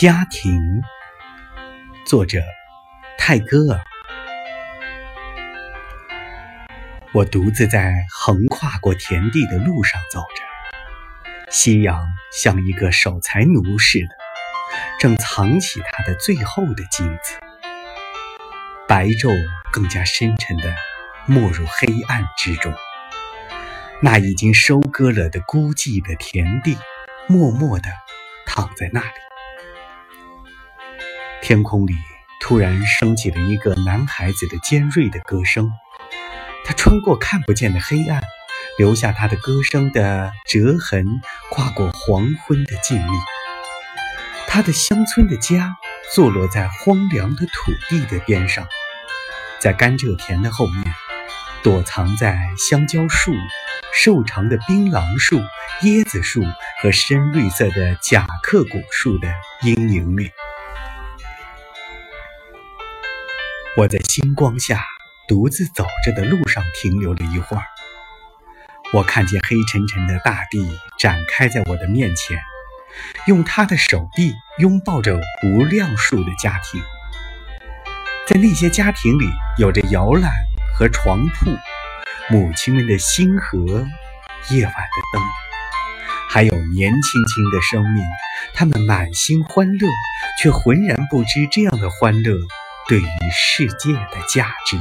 家庭，作者泰戈尔。我独自在横跨过田地的路上走着，夕阳像一个守财奴似的，正藏起它的最后的金子。白昼更加深沉的没入黑暗之中，那已经收割了的孤寂的田地，默默地躺在那里。天空里突然升起了一个男孩子的尖锐的歌声，他穿过看不见的黑暗，留下他的歌声的折痕，跨过黄昏的静谧。他的乡村的家坐落在荒凉的土地的边上，在甘蔗田的后面，躲藏在香蕉树、瘦长的槟榔树、椰子树和深绿色的甲壳果树的阴影里。我在星光下独自走着的路上停留了一会儿，我看见黑沉沉的大地展开在我的面前，用他的手臂拥抱着无量数的家庭，在那些家庭里有着摇篮和床铺，母亲们的星河，夜晚的灯，还有年轻轻的生命，他们满心欢乐，却浑然不知这样的欢乐。对于世界的价值。